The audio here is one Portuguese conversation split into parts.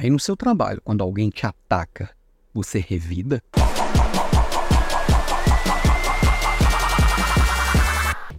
Aí no seu trabalho, quando alguém te ataca, você revida?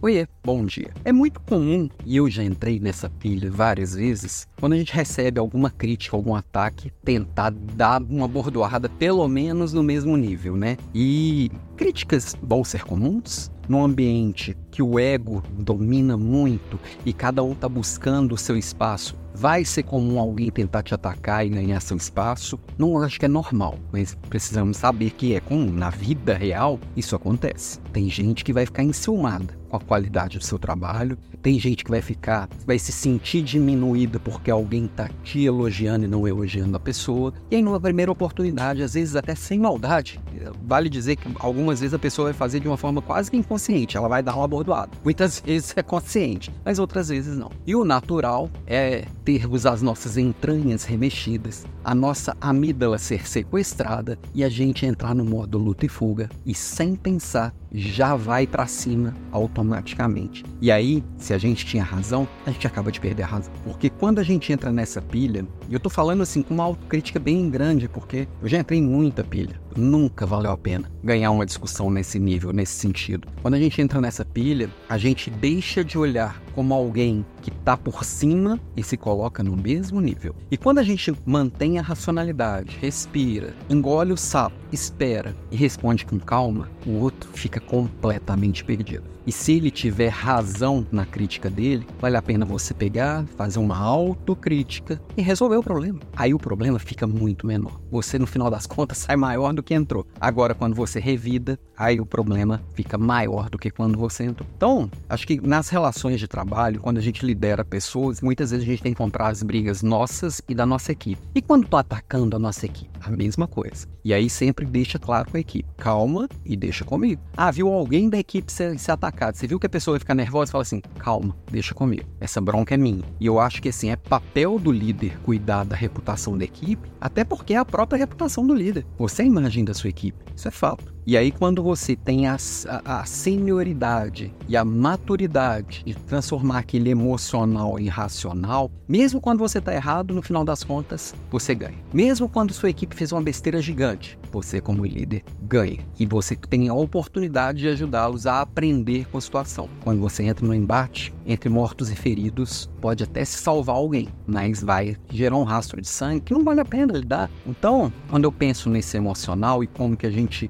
Oiê, bom dia. É muito comum, e eu já entrei nessa pilha várias vezes, quando a gente recebe alguma crítica, algum ataque, tentar dar uma bordoada pelo menos no mesmo nível, né? E críticas vão ser comuns? Num ambiente que o ego domina muito e cada um está buscando o seu espaço, vai ser comum alguém tentar te atacar e ganhar seu espaço? Não acho que é normal, mas precisamos saber que é comum. Na vida real, isso acontece. Tem gente que vai ficar enciumada com a qualidade do seu trabalho. Tem gente que vai ficar, vai se sentir diminuída porque alguém está te elogiando e não elogiando a pessoa. E aí, numa primeira oportunidade, às vezes até sem maldade, vale dizer que algumas vezes a pessoa vai fazer de uma forma quase que inconsciente, ela vai dar uma bordoada. Muitas vezes é consciente, mas outras vezes não. E o natural é termos as nossas entranhas remexidas, a nossa amígdala ser sequestrada e a gente entrar no modo luta e fuga e sem pensar já vai para cima automaticamente. E aí, se a gente tinha razão, a gente acaba de perder a razão. Porque quando a gente entra nessa pilha, e eu tô falando assim com uma autocrítica bem grande, porque eu já entrei em muita pilha. Nunca valeu a pena ganhar uma discussão nesse nível, nesse sentido. Quando a gente entra nessa pilha, a gente deixa de olhar como alguém que está por cima e se coloca no mesmo nível. E quando a gente mantém a racionalidade, respira, engole o sapo, espera e responde com calma, o outro fica completamente perdido. E se ele tiver razão na crítica dele, vale a pena você pegar, fazer uma autocrítica e resolver o problema. Aí o problema fica muito menor. Você, no final das contas, sai maior do que entrou. Agora, quando você revida, aí o problema fica maior do que quando você entrou. Então, acho que nas relações de trabalho, quando a gente lidera pessoas, muitas vezes a gente tem que encontrar as brigas nossas e da nossa equipe. E quando tô atacando a nossa equipe? A mesma coisa. E aí sempre deixa claro com a equipe. Calma e deixa comigo. Ah, viu alguém da equipe ser, ser atacado. Você viu que a pessoa vai ficar nervosa e fala assim: calma, deixa comigo. Essa bronca é minha. E eu acho que assim, é papel do líder cuidar da reputação da equipe, até porque é a própria reputação do líder. Você é a imagem da sua equipe. Isso é fato. E aí, quando você tem a, a, a, senioridade e a maturidade de transformar aquele emocional em racional, mesmo quando você está errado, no final das contas, você ganha. Mesmo quando sua equipe fez uma besteira gigante, você, como líder, ganha. E você tem a oportunidade de ajudá-los a aprender com a situação. Quando você entra no embate, entre mortos e feridos, pode até se salvar alguém, mas vai gerar um rastro de sangue que não vale a pena lidar. Então, quando eu penso nesse emocional e como que a gente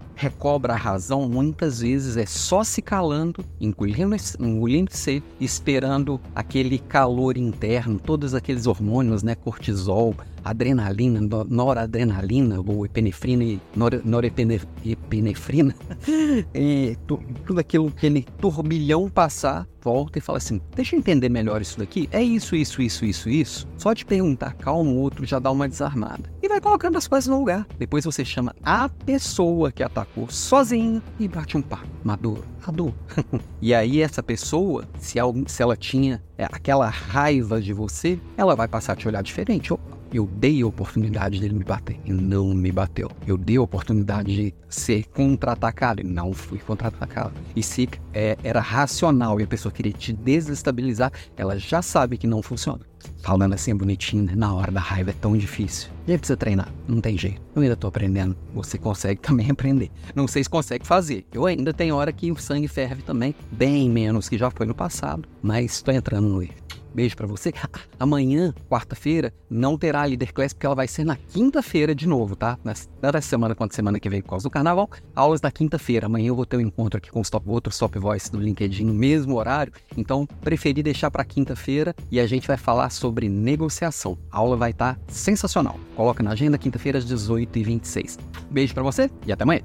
recobra a razão, muitas vezes é só se calando, engolindo, engolindo seco, esperando aquele calor interno, todos aqueles hormônios, né, cortisol, adrenalina, noradrenalina, ou epinefrina e nor, norepinefrina, e tudo aquilo, aquele turbilhão passar, volta e fala assim: deixa eu entender melhor isso daqui. É isso, isso, isso, isso, isso. Só de perguntar calmo, o outro já dá uma desarmada. E vai colocando as coisas no lugar. Depois você chama a pessoa que atacou sozinho e bate um papo. Maduro, maduro. e aí essa pessoa, se, ela tinha é, aquela raiva de você, ela vai passar a te olhar diferente. Opa, eu dei a oportunidade dele me bater e não me bateu. Eu dei a oportunidade de ser contra-atacado e não fui contra-atacado. E se é, era racional e a pessoa queria te desestabilizar, ela já sabe que não funciona. Falando assim bonitinho, né? na hora da raiva é tão difícil. E aí precisa treinar, não tem jeito. Eu ainda tô aprendendo. Você consegue também aprender. Não sei se consegue fazer. Eu ainda tenho hora que o sangue ferve também, bem menos que já foi no passado, mas estou entrando no erro. Beijo para você. Amanhã, quarta-feira, não terá a Leader Class, porque ela vai ser na quinta-feira de novo, tá? Tanto essa semana quanto semana que vem, por causa do carnaval, aulas na quinta-feira. Amanhã eu vou ter um encontro aqui com top, outros top voice do LinkedIn no mesmo horário. Então, preferi deixar para quinta-feira e a gente vai falar sobre negociação. A aula vai estar tá sensacional. Coloca na agenda, quinta-feira, às 18h26. Beijo para você e até amanhã.